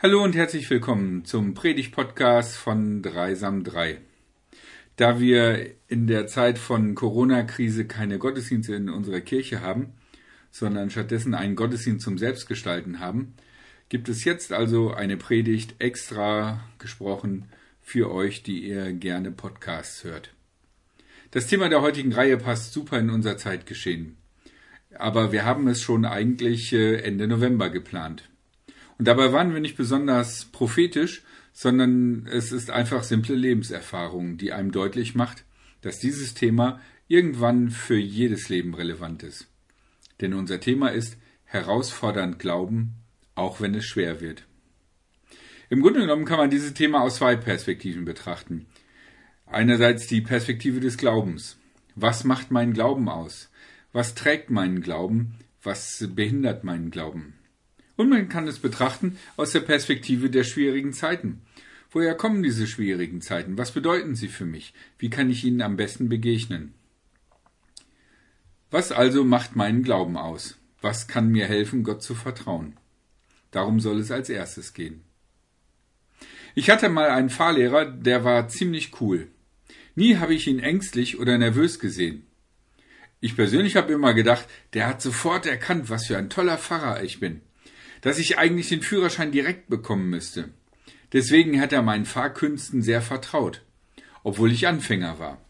Hallo und herzlich willkommen zum Predigt-Podcast von Dreisam 3. Da wir in der Zeit von Corona-Krise keine Gottesdienste in unserer Kirche haben, sondern stattdessen einen Gottesdienst zum Selbstgestalten haben, gibt es jetzt also eine Predigt extra gesprochen für euch, die ihr gerne Podcasts hört. Das Thema der heutigen Reihe passt super in unser Zeitgeschehen. Aber wir haben es schon eigentlich äh, Ende November geplant. Und dabei waren wir nicht besonders prophetisch, sondern es ist einfach simple Lebenserfahrung, die einem deutlich macht, dass dieses Thema irgendwann für jedes Leben relevant ist. Denn unser Thema ist herausfordernd glauben, auch wenn es schwer wird. Im Grunde genommen kann man dieses Thema aus zwei Perspektiven betrachten. Einerseits die Perspektive des Glaubens. Was macht meinen Glauben aus? Was trägt meinen Glauben? Was behindert meinen Glauben? Und man kann es betrachten aus der Perspektive der schwierigen Zeiten. Woher kommen diese schwierigen Zeiten? Was bedeuten sie für mich? Wie kann ich ihnen am besten begegnen? Was also macht meinen Glauben aus? Was kann mir helfen, Gott zu vertrauen? Darum soll es als erstes gehen. Ich hatte mal einen Fahrlehrer, der war ziemlich cool. Nie habe ich ihn ängstlich oder nervös gesehen. Ich persönlich habe immer gedacht, der hat sofort erkannt, was für ein toller Pfarrer ich bin dass ich eigentlich den Führerschein direkt bekommen müsste. Deswegen hat er meinen Fahrkünsten sehr vertraut, obwohl ich Anfänger war.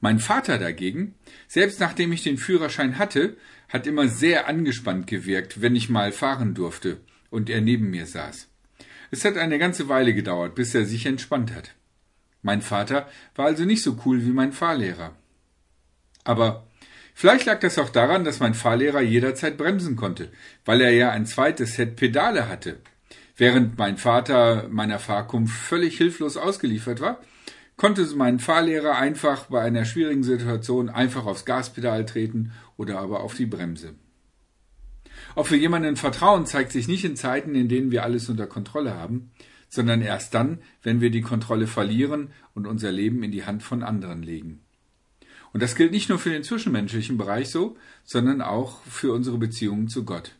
Mein Vater dagegen, selbst nachdem ich den Führerschein hatte, hat immer sehr angespannt gewirkt, wenn ich mal fahren durfte und er neben mir saß. Es hat eine ganze Weile gedauert, bis er sich entspannt hat. Mein Vater war also nicht so cool wie mein Fahrlehrer. Aber Vielleicht lag das auch daran, dass mein Fahrlehrer jederzeit bremsen konnte, weil er ja ein zweites Set Pedale hatte. Während mein Vater meiner Fahrkunft völlig hilflos ausgeliefert war, konnte mein Fahrlehrer einfach bei einer schwierigen Situation einfach aufs Gaspedal treten oder aber auf die Bremse. Auch für jemanden Vertrauen zeigt sich nicht in Zeiten, in denen wir alles unter Kontrolle haben, sondern erst dann, wenn wir die Kontrolle verlieren und unser Leben in die Hand von anderen legen. Und das gilt nicht nur für den zwischenmenschlichen Bereich so, sondern auch für unsere Beziehungen zu Gott.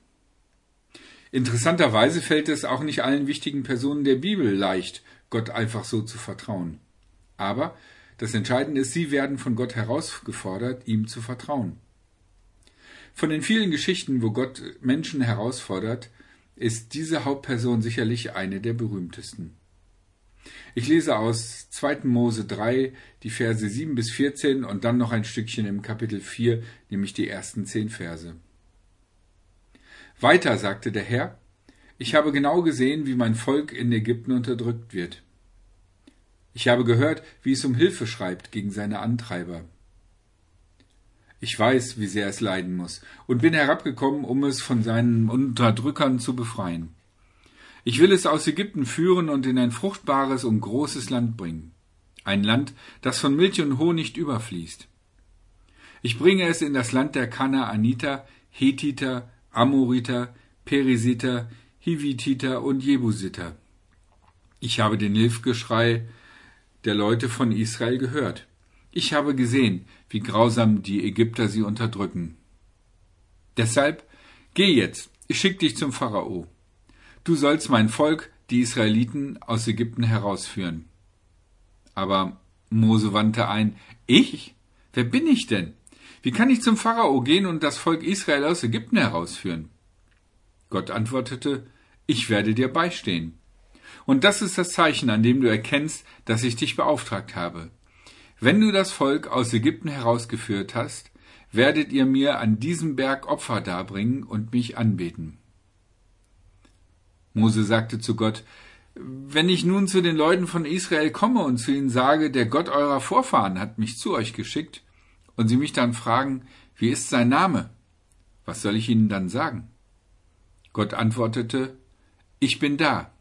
Interessanterweise fällt es auch nicht allen wichtigen Personen der Bibel leicht, Gott einfach so zu vertrauen. Aber das Entscheidende ist, sie werden von Gott herausgefordert, ihm zu vertrauen. Von den vielen Geschichten, wo Gott Menschen herausfordert, ist diese Hauptperson sicherlich eine der berühmtesten. Ich lese aus 2. Mose 3 die Verse 7 bis 14 und dann noch ein Stückchen im Kapitel 4, nämlich die ersten zehn Verse. Weiter sagte der Herr, ich habe genau gesehen, wie mein Volk in Ägypten unterdrückt wird. Ich habe gehört, wie es um Hilfe schreibt gegen seine Antreiber. Ich weiß, wie sehr es leiden muss, und bin herabgekommen, um es von seinen Unterdrückern zu befreien. Ich will es aus Ägypten führen und in ein fruchtbares und großes Land bringen. Ein Land, das von Milch und Honig überfließt. Ich bringe es in das Land der Kanaaniter, Hethiter, Amoriter, Perisiter, Hivititer und Jebusiter. Ich habe den Hilfgeschrei der Leute von Israel gehört. Ich habe gesehen, wie grausam die Ägypter sie unterdrücken. Deshalb geh jetzt, ich schick dich zum Pharao. Du sollst mein Volk, die Israeliten, aus Ägypten herausführen. Aber Mose wandte ein, ich? Wer bin ich denn? Wie kann ich zum Pharao gehen und das Volk Israel aus Ägypten herausführen? Gott antwortete, ich werde dir beistehen. Und das ist das Zeichen, an dem du erkennst, dass ich dich beauftragt habe. Wenn du das Volk aus Ägypten herausgeführt hast, werdet ihr mir an diesem Berg Opfer darbringen und mich anbeten. Mose sagte zu Gott, wenn ich nun zu den Leuten von Israel komme und zu ihnen sage, der Gott eurer Vorfahren hat mich zu euch geschickt, und sie mich dann fragen, wie ist sein Name? Was soll ich ihnen dann sagen? Gott antwortete, ich bin da.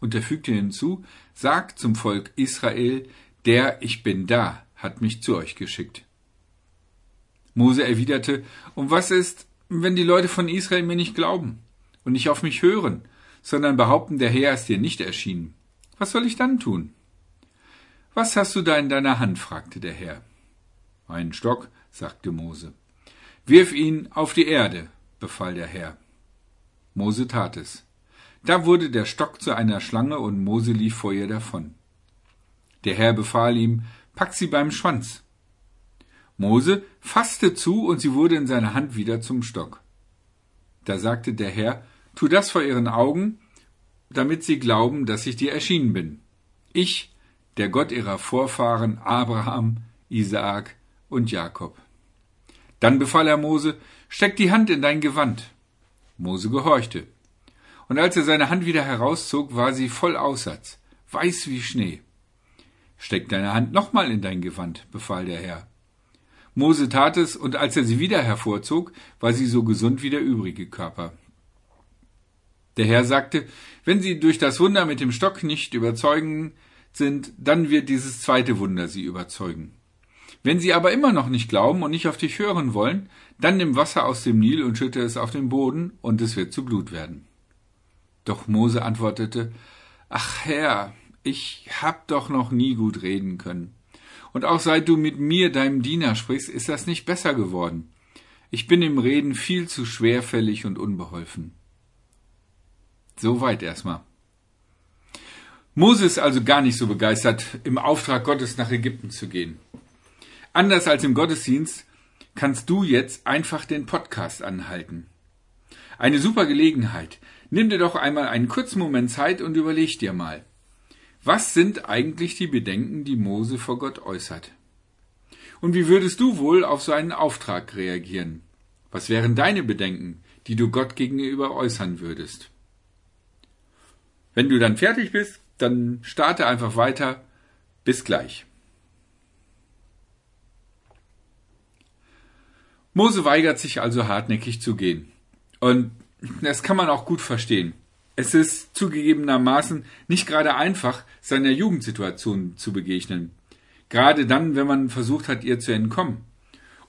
Und er fügte hinzu, sagt zum Volk Israel, der ich bin da hat mich zu euch geschickt. Mose erwiderte, und was ist, wenn die Leute von Israel mir nicht glauben und nicht auf mich hören sondern behaupten, der Herr ist dir nicht erschienen. Was soll ich dann tun? Was hast du da in deiner Hand? fragte der Herr. Einen Stock, sagte Mose. Wirf ihn auf die Erde, befahl der Herr. Mose tat es. Da wurde der Stock zu einer Schlange und Mose lief vor ihr davon. Der Herr befahl ihm, pack sie beim Schwanz. Mose fasste zu und sie wurde in seiner Hand wieder zum Stock. Da sagte der Herr, tu das vor ihren Augen, damit sie glauben, dass ich dir erschienen bin. Ich, der Gott ihrer Vorfahren Abraham, Isaak und Jakob. Dann befahl er Mose, steck die Hand in dein Gewand. Mose gehorchte. Und als er seine Hand wieder herauszog, war sie voll Aussatz, weiß wie Schnee. Steck deine Hand nochmal in dein Gewand, befahl der Herr. Mose tat es, und als er sie wieder hervorzog, war sie so gesund wie der übrige Körper. Der Herr sagte, wenn sie durch das Wunder mit dem Stock nicht überzeugen sind, dann wird dieses zweite Wunder sie überzeugen. Wenn sie aber immer noch nicht glauben und nicht auf dich hören wollen, dann nimm Wasser aus dem Nil und schütte es auf den Boden, und es wird zu Blut werden. Doch Mose antwortete, Ach Herr, ich hab doch noch nie gut reden können. Und auch seit du mit mir, deinem Diener, sprichst, ist das nicht besser geworden. Ich bin im Reden viel zu schwerfällig und unbeholfen. Soweit erstmal. Mose ist also gar nicht so begeistert, im Auftrag Gottes nach Ägypten zu gehen. Anders als im Gottesdienst kannst du jetzt einfach den Podcast anhalten. Eine super Gelegenheit. Nimm dir doch einmal einen kurzen Moment Zeit und überleg dir mal. Was sind eigentlich die Bedenken, die Mose vor Gott äußert? Und wie würdest du wohl auf so einen Auftrag reagieren? Was wären deine Bedenken, die du Gott gegenüber äußern würdest? Wenn du dann fertig bist, dann starte einfach weiter. Bis gleich. Mose weigert sich also hartnäckig zu gehen. Und das kann man auch gut verstehen. Es ist zugegebenermaßen nicht gerade einfach, seiner Jugendsituation zu begegnen. Gerade dann, wenn man versucht hat, ihr zu entkommen.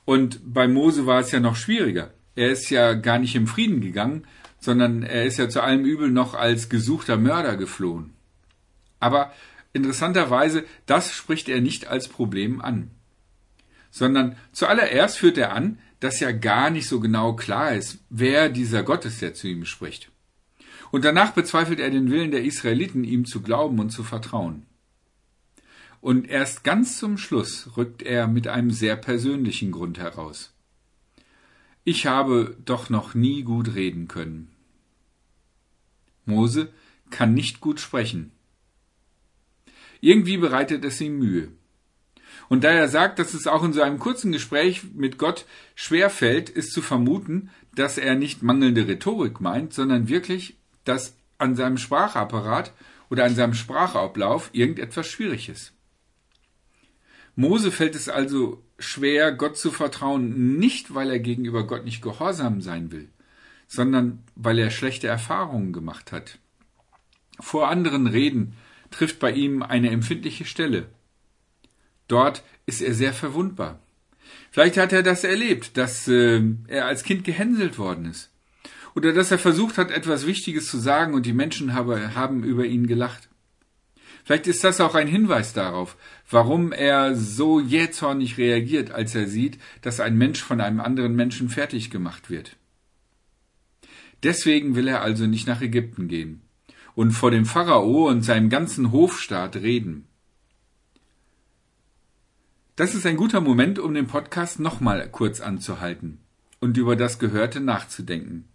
Und bei Mose war es ja noch schwieriger. Er ist ja gar nicht im Frieden gegangen, sondern er ist ja zu allem Übel noch als gesuchter Mörder geflohen. Aber interessanterweise, das spricht er nicht als Problem an. Sondern zuallererst führt er an, dass ja gar nicht so genau klar ist, wer dieser Gott ist, der zu ihm spricht. Und danach bezweifelt er den Willen der Israeliten, ihm zu glauben und zu vertrauen. Und erst ganz zum Schluss rückt er mit einem sehr persönlichen Grund heraus. Ich habe doch noch nie gut reden können. Mose kann nicht gut sprechen. Irgendwie bereitet es ihm Mühe. Und da er sagt, dass es auch in so einem kurzen Gespräch mit Gott schwer fällt, ist zu vermuten, dass er nicht mangelnde Rhetorik meint, sondern wirklich dass an seinem Sprachapparat oder an seinem Sprachablauf irgendetwas schwierig ist. Mose fällt es also schwer, Gott zu vertrauen, nicht weil er gegenüber Gott nicht gehorsam sein will, sondern weil er schlechte Erfahrungen gemacht hat. Vor anderen Reden trifft bei ihm eine empfindliche Stelle. Dort ist er sehr verwundbar. Vielleicht hat er das erlebt, dass äh, er als Kind gehänselt worden ist oder dass er versucht hat, etwas Wichtiges zu sagen und die Menschen habe, haben über ihn gelacht. Vielleicht ist das auch ein Hinweis darauf, warum er so jähzornig reagiert, als er sieht, dass ein Mensch von einem anderen Menschen fertig gemacht wird. Deswegen will er also nicht nach Ägypten gehen und vor dem Pharao und seinem ganzen Hofstaat reden. Das ist ein guter Moment, um den Podcast nochmal kurz anzuhalten und über das Gehörte nachzudenken.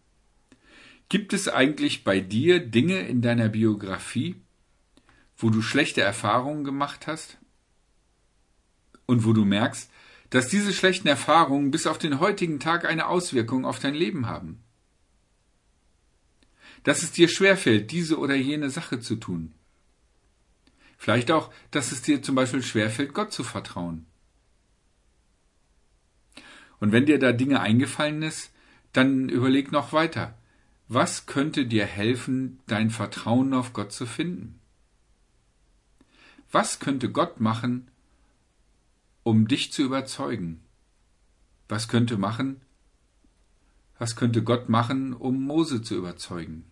Gibt es eigentlich bei dir Dinge in deiner Biografie, wo du schlechte Erfahrungen gemacht hast? Und wo du merkst, dass diese schlechten Erfahrungen bis auf den heutigen Tag eine Auswirkung auf dein Leben haben? Dass es dir schwerfällt, diese oder jene Sache zu tun. Vielleicht auch, dass es dir zum Beispiel schwerfällt, Gott zu vertrauen. Und wenn dir da Dinge eingefallen ist, dann überleg noch weiter. Was könnte dir helfen, dein Vertrauen auf Gott zu finden? Was könnte Gott machen, um dich zu überzeugen? Was könnte machen? Was könnte Gott machen, um Mose zu überzeugen?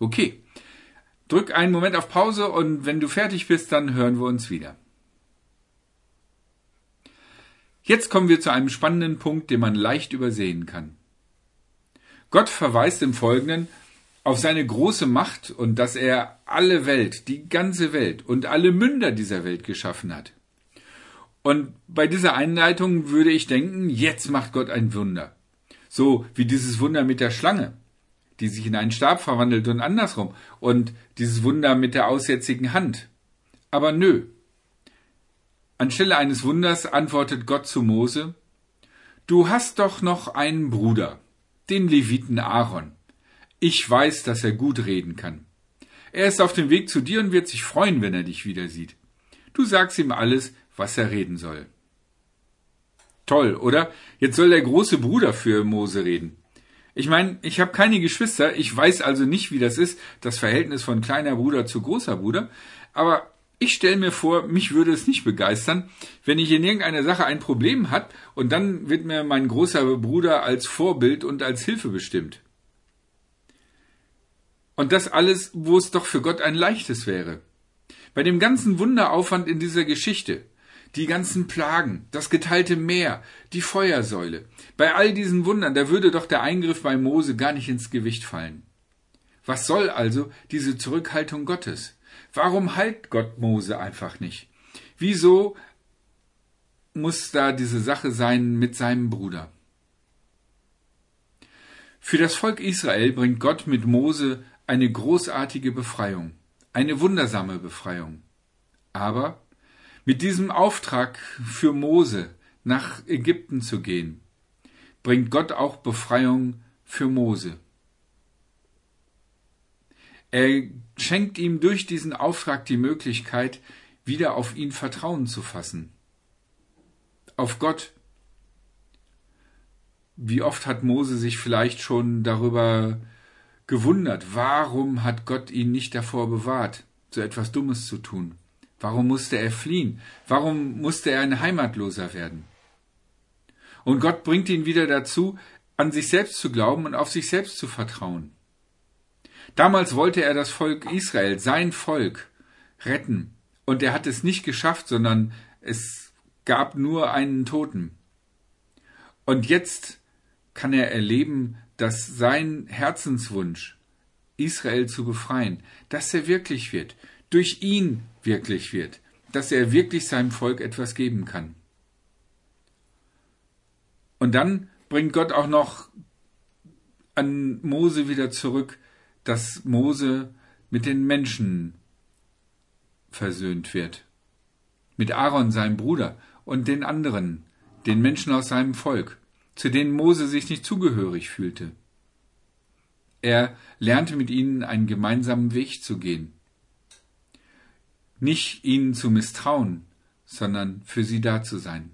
Okay. Drück einen Moment auf Pause und wenn du fertig bist, dann hören wir uns wieder. Jetzt kommen wir zu einem spannenden Punkt, den man leicht übersehen kann. Gott verweist im Folgenden auf seine große Macht und dass er alle Welt, die ganze Welt und alle Münder dieser Welt geschaffen hat. Und bei dieser Einleitung würde ich denken, jetzt macht Gott ein Wunder. So wie dieses Wunder mit der Schlange, die sich in einen Stab verwandelt und andersrum. Und dieses Wunder mit der aussätzigen Hand. Aber nö. Anstelle eines Wunders antwortet Gott zu Mose, Du hast doch noch einen Bruder, den Leviten Aaron. Ich weiß, dass er gut reden kann. Er ist auf dem Weg zu dir und wird sich freuen, wenn er dich wieder sieht. Du sagst ihm alles, was er reden soll. Toll, oder? Jetzt soll der große Bruder für Mose reden. Ich meine, ich habe keine Geschwister, ich weiß also nicht, wie das ist, das Verhältnis von kleiner Bruder zu großer Bruder, aber ich stelle mir vor, mich würde es nicht begeistern, wenn ich in irgendeiner Sache ein Problem hat und dann wird mir mein großer Bruder als Vorbild und als Hilfe bestimmt. Und das alles, wo es doch für Gott ein leichtes wäre. Bei dem ganzen Wunderaufwand in dieser Geschichte, die ganzen Plagen, das geteilte Meer, die Feuersäule, bei all diesen Wundern, da würde doch der Eingriff bei Mose gar nicht ins Gewicht fallen. Was soll also diese Zurückhaltung Gottes? Warum heilt Gott Mose einfach nicht? Wieso muss da diese Sache sein mit seinem Bruder? Für das Volk Israel bringt Gott mit Mose eine großartige Befreiung, eine wundersame Befreiung. Aber mit diesem Auftrag für Mose nach Ägypten zu gehen, bringt Gott auch Befreiung für Mose. Er schenkt ihm durch diesen Auftrag die Möglichkeit, wieder auf ihn Vertrauen zu fassen. Auf Gott. Wie oft hat Mose sich vielleicht schon darüber gewundert, warum hat Gott ihn nicht davor bewahrt, so etwas Dummes zu tun? Warum musste er fliehen? Warum musste er ein Heimatloser werden? Und Gott bringt ihn wieder dazu, an sich selbst zu glauben und auf sich selbst zu vertrauen. Damals wollte er das Volk Israel, sein Volk, retten. Und er hat es nicht geschafft, sondern es gab nur einen Toten. Und jetzt kann er erleben, dass sein Herzenswunsch, Israel zu befreien, dass er wirklich wird, durch ihn wirklich wird, dass er wirklich seinem Volk etwas geben kann. Und dann bringt Gott auch noch an Mose wieder zurück, dass Mose mit den Menschen versöhnt wird. Mit Aaron, seinem Bruder, und den anderen, den Menschen aus seinem Volk, zu denen Mose sich nicht zugehörig fühlte. Er lernte mit ihnen einen gemeinsamen Weg zu gehen. Nicht ihnen zu misstrauen, sondern für sie da zu sein.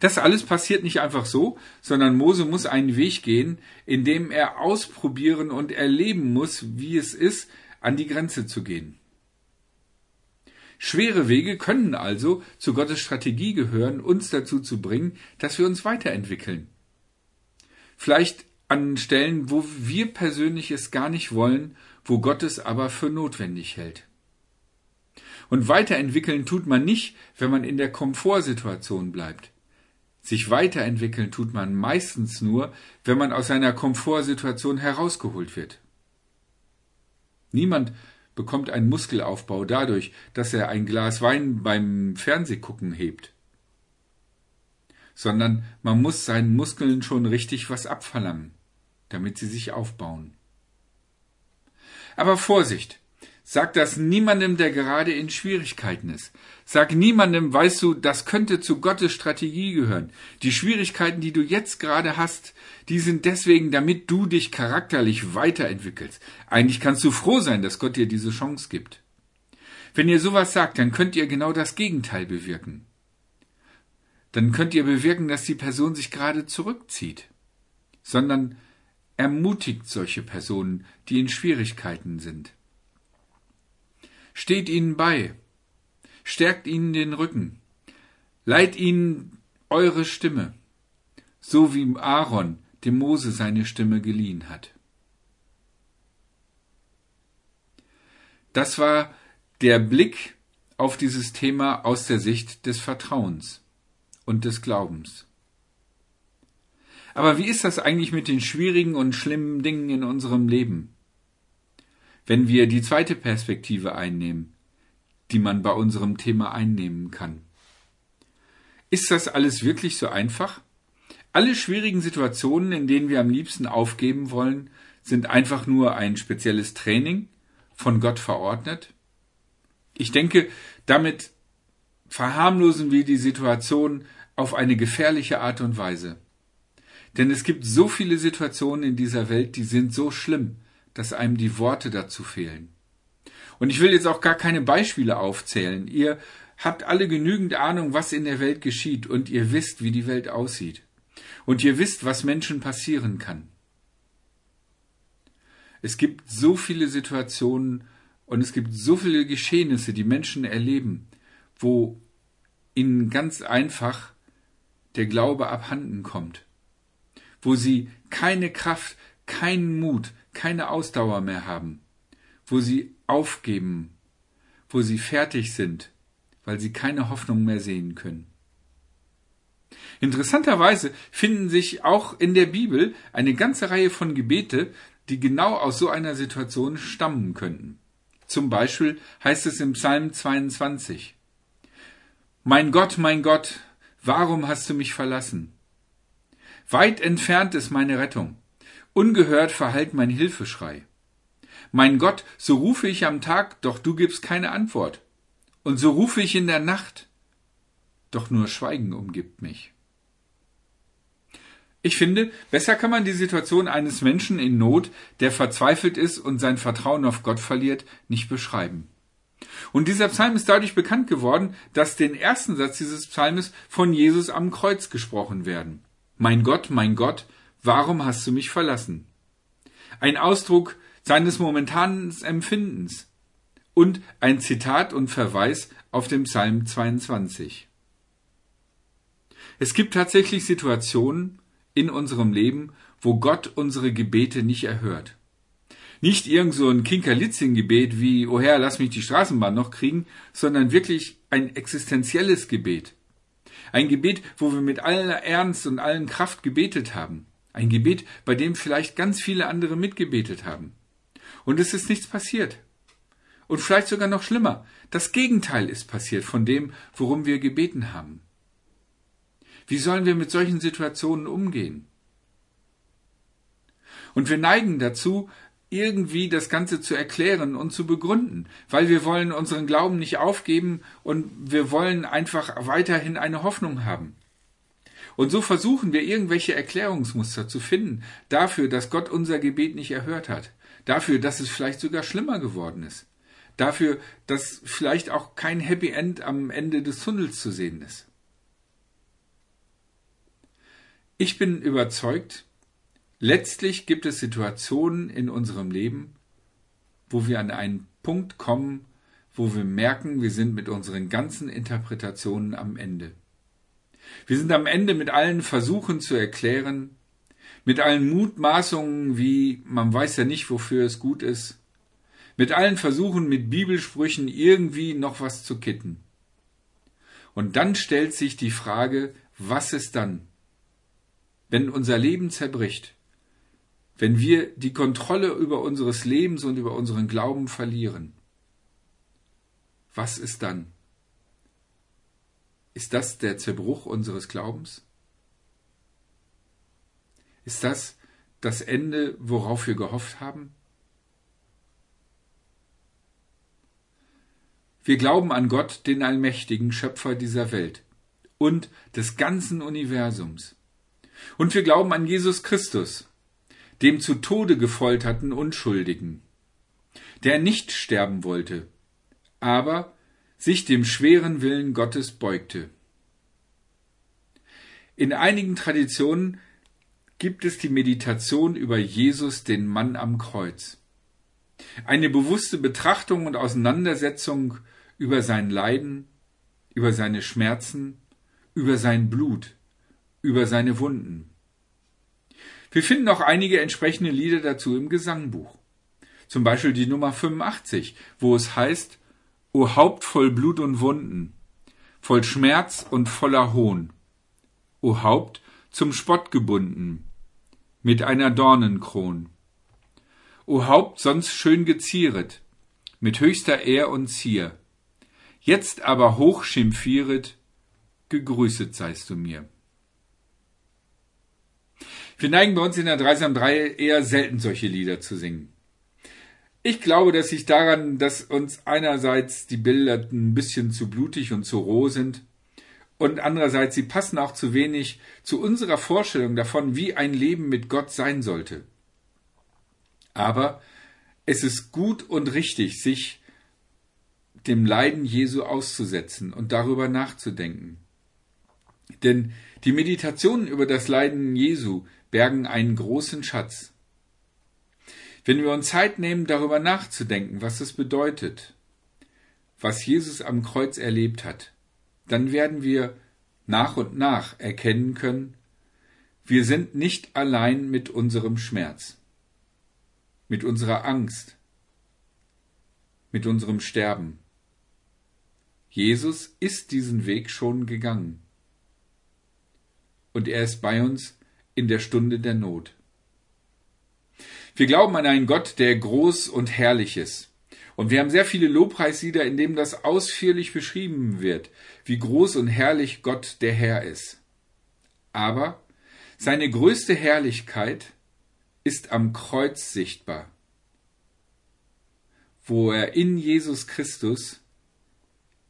Das alles passiert nicht einfach so, sondern Mose muss einen Weg gehen, in dem er ausprobieren und erleben muss, wie es ist, an die Grenze zu gehen. Schwere Wege können also zu Gottes Strategie gehören, uns dazu zu bringen, dass wir uns weiterentwickeln. Vielleicht an Stellen, wo wir persönlich es gar nicht wollen, wo Gott es aber für notwendig hält. Und weiterentwickeln tut man nicht, wenn man in der Komfortsituation bleibt. Sich weiterentwickeln tut man meistens nur, wenn man aus einer Komfortsituation herausgeholt wird. Niemand bekommt einen Muskelaufbau dadurch, dass er ein Glas Wein beim Fernsehgucken hebt. Sondern man muss seinen Muskeln schon richtig was abverlangen, damit sie sich aufbauen. Aber Vorsicht! Sag das niemandem, der gerade in Schwierigkeiten ist. Sag niemandem, weißt du, das könnte zu Gottes Strategie gehören. Die Schwierigkeiten, die du jetzt gerade hast, die sind deswegen, damit du dich charakterlich weiterentwickelst. Eigentlich kannst du froh sein, dass Gott dir diese Chance gibt. Wenn ihr sowas sagt, dann könnt ihr genau das Gegenteil bewirken. Dann könnt ihr bewirken, dass die Person sich gerade zurückzieht, sondern ermutigt solche Personen, die in Schwierigkeiten sind. Steht ihnen bei, stärkt ihnen den Rücken, leiht ihnen eure Stimme, so wie Aaron dem Mose seine Stimme geliehen hat. Das war der Blick auf dieses Thema aus der Sicht des Vertrauens und des Glaubens. Aber wie ist das eigentlich mit den schwierigen und schlimmen Dingen in unserem Leben? Wenn wir die zweite Perspektive einnehmen, die man bei unserem Thema einnehmen kann. Ist das alles wirklich so einfach? Alle schwierigen Situationen, in denen wir am liebsten aufgeben wollen, sind einfach nur ein spezielles Training, von Gott verordnet? Ich denke, damit verharmlosen wir die Situation auf eine gefährliche Art und Weise. Denn es gibt so viele Situationen in dieser Welt, die sind so schlimm, dass einem die Worte dazu fehlen. Und ich will jetzt auch gar keine Beispiele aufzählen. Ihr habt alle genügend Ahnung, was in der Welt geschieht, und ihr wisst, wie die Welt aussieht. Und ihr wisst, was Menschen passieren kann. Es gibt so viele Situationen und es gibt so viele Geschehnisse, die Menschen erleben, wo ihnen ganz einfach der Glaube abhanden kommt, wo sie keine Kraft, keinen Mut, keine Ausdauer mehr haben, wo sie aufgeben, wo sie fertig sind, weil sie keine Hoffnung mehr sehen können. Interessanterweise finden sich auch in der Bibel eine ganze Reihe von Gebete, die genau aus so einer Situation stammen könnten. Zum Beispiel heißt es im Psalm 22, Mein Gott, mein Gott, warum hast du mich verlassen? Weit entfernt ist meine Rettung, ungehört verhallt mein Hilfeschrei. Mein Gott, so rufe ich am Tag, doch du gibst keine Antwort. Und so rufe ich in der Nacht, doch nur Schweigen umgibt mich. Ich finde, besser kann man die Situation eines Menschen in Not, der verzweifelt ist und sein Vertrauen auf Gott verliert, nicht beschreiben. Und dieser Psalm ist dadurch bekannt geworden, dass den ersten Satz dieses Psalmes von Jesus am Kreuz gesprochen werden. Mein Gott, mein Gott, warum hast du mich verlassen? Ein Ausdruck seines momentanen Empfindens und ein Zitat und Verweis auf den Psalm 22. Es gibt tatsächlich Situationen, in unserem Leben, wo Gott unsere Gebete nicht erhört. Nicht irgend so ein Kinkerlitzchen-Gebet wie, oh Herr, lass mich die Straßenbahn noch kriegen, sondern wirklich ein existenzielles Gebet. Ein Gebet, wo wir mit aller Ernst und allen Kraft gebetet haben. Ein Gebet, bei dem vielleicht ganz viele andere mitgebetet haben. Und es ist nichts passiert. Und vielleicht sogar noch schlimmer. Das Gegenteil ist passiert von dem, worum wir gebeten haben. Wie sollen wir mit solchen Situationen umgehen? Und wir neigen dazu, irgendwie das Ganze zu erklären und zu begründen, weil wir wollen unseren Glauben nicht aufgeben und wir wollen einfach weiterhin eine Hoffnung haben. Und so versuchen wir irgendwelche Erklärungsmuster zu finden dafür, dass Gott unser Gebet nicht erhört hat, dafür, dass es vielleicht sogar schlimmer geworden ist, dafür, dass vielleicht auch kein Happy End am Ende des Tunnels zu sehen ist. Ich bin überzeugt, letztlich gibt es Situationen in unserem Leben, wo wir an einen Punkt kommen, wo wir merken, wir sind mit unseren ganzen Interpretationen am Ende. Wir sind am Ende mit allen Versuchen zu erklären, mit allen Mutmaßungen wie man weiß ja nicht, wofür es gut ist, mit allen Versuchen mit Bibelsprüchen irgendwie noch was zu kitten. Und dann stellt sich die Frage, was ist dann? wenn unser Leben zerbricht, wenn wir die Kontrolle über unseres Lebens und über unseren Glauben verlieren, was ist dann? Ist das der Zerbruch unseres Glaubens? Ist das das Ende, worauf wir gehofft haben? Wir glauben an Gott, den allmächtigen Schöpfer dieser Welt und des ganzen Universums. Und wir glauben an Jesus Christus, dem zu Tode gefolterten Unschuldigen, der nicht sterben wollte, aber sich dem schweren Willen Gottes beugte. In einigen Traditionen gibt es die Meditation über Jesus, den Mann am Kreuz. Eine bewusste Betrachtung und Auseinandersetzung über sein Leiden, über seine Schmerzen, über sein Blut, über seine Wunden. Wir finden auch einige entsprechende Lieder dazu im Gesangbuch. Zum Beispiel die Nummer 85, wo es heißt, O Haupt voll Blut und Wunden, voll Schmerz und voller Hohn, O Haupt zum Spott gebunden, mit einer Dornenkron. O Haupt sonst schön gezieret, mit höchster Ehr und Zier, jetzt aber hoch schimpfieret, gegrüßet seist du mir. Wir neigen bei uns in der Dreisam 3 eher selten solche Lieder zu singen. Ich glaube, dass sich daran, dass uns einerseits die Bilder ein bisschen zu blutig und zu roh sind und andererseits sie passen auch zu wenig zu unserer Vorstellung davon, wie ein Leben mit Gott sein sollte. Aber es ist gut und richtig, sich dem Leiden Jesu auszusetzen und darüber nachzudenken. Denn die Meditationen über das Leiden Jesu bergen einen großen Schatz. Wenn wir uns Zeit nehmen, darüber nachzudenken, was es bedeutet, was Jesus am Kreuz erlebt hat, dann werden wir nach und nach erkennen können, wir sind nicht allein mit unserem Schmerz, mit unserer Angst, mit unserem Sterben. Jesus ist diesen Weg schon gegangen. Und er ist bei uns in der Stunde der Not. Wir glauben an einen Gott, der groß und herrlich ist. Und wir haben sehr viele Lobpreislieder, in denen das ausführlich beschrieben wird, wie groß und herrlich Gott der Herr ist. Aber seine größte Herrlichkeit ist am Kreuz sichtbar, wo er in Jesus Christus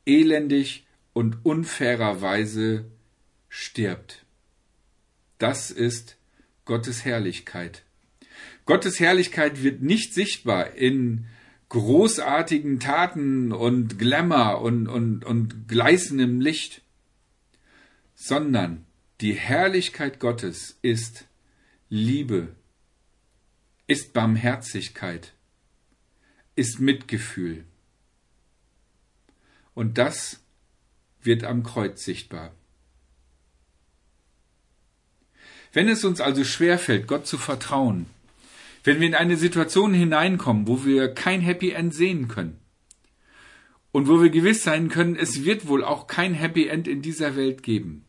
elendig und unfairerweise stirbt. Das ist Gottes Herrlichkeit. Gottes Herrlichkeit wird nicht sichtbar in großartigen Taten und Glamour und, und, und gleißendem Licht, sondern die Herrlichkeit Gottes ist Liebe, ist Barmherzigkeit, ist Mitgefühl. Und das wird am Kreuz sichtbar. Wenn es uns also schwerfällt, Gott zu vertrauen, wenn wir in eine Situation hineinkommen, wo wir kein Happy End sehen können und wo wir gewiss sein können, es wird wohl auch kein Happy End in dieser Welt geben,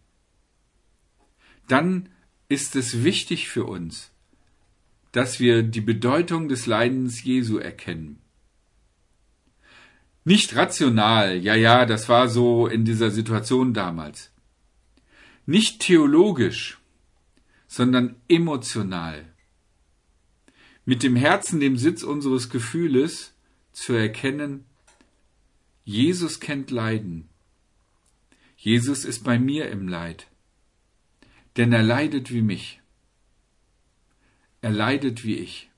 dann ist es wichtig für uns, dass wir die Bedeutung des Leidens Jesu erkennen. Nicht rational, ja, ja, das war so in dieser Situation damals. Nicht theologisch, sondern emotional mit dem Herzen dem Sitz unseres Gefühles zu erkennen, Jesus kennt Leiden. Jesus ist bei mir im Leid. Denn er leidet wie mich. Er leidet wie ich.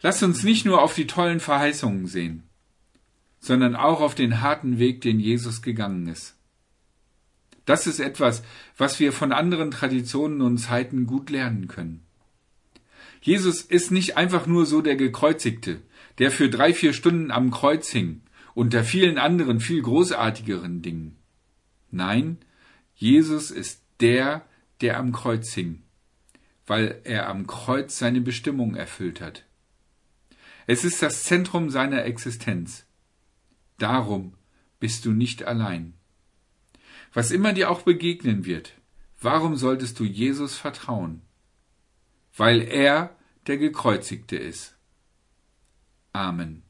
Lass uns nicht nur auf die tollen Verheißungen sehen, sondern auch auf den harten Weg, den Jesus gegangen ist. Das ist etwas, was wir von anderen Traditionen und Zeiten gut lernen können. Jesus ist nicht einfach nur so der Gekreuzigte, der für drei, vier Stunden am Kreuz hing, unter vielen anderen, viel großartigeren Dingen. Nein, Jesus ist der, der am Kreuz hing, weil er am Kreuz seine Bestimmung erfüllt hat. Es ist das Zentrum seiner Existenz. Darum bist du nicht allein. Was immer dir auch begegnen wird, warum solltest du Jesus vertrauen? Weil er der Gekreuzigte ist. Amen.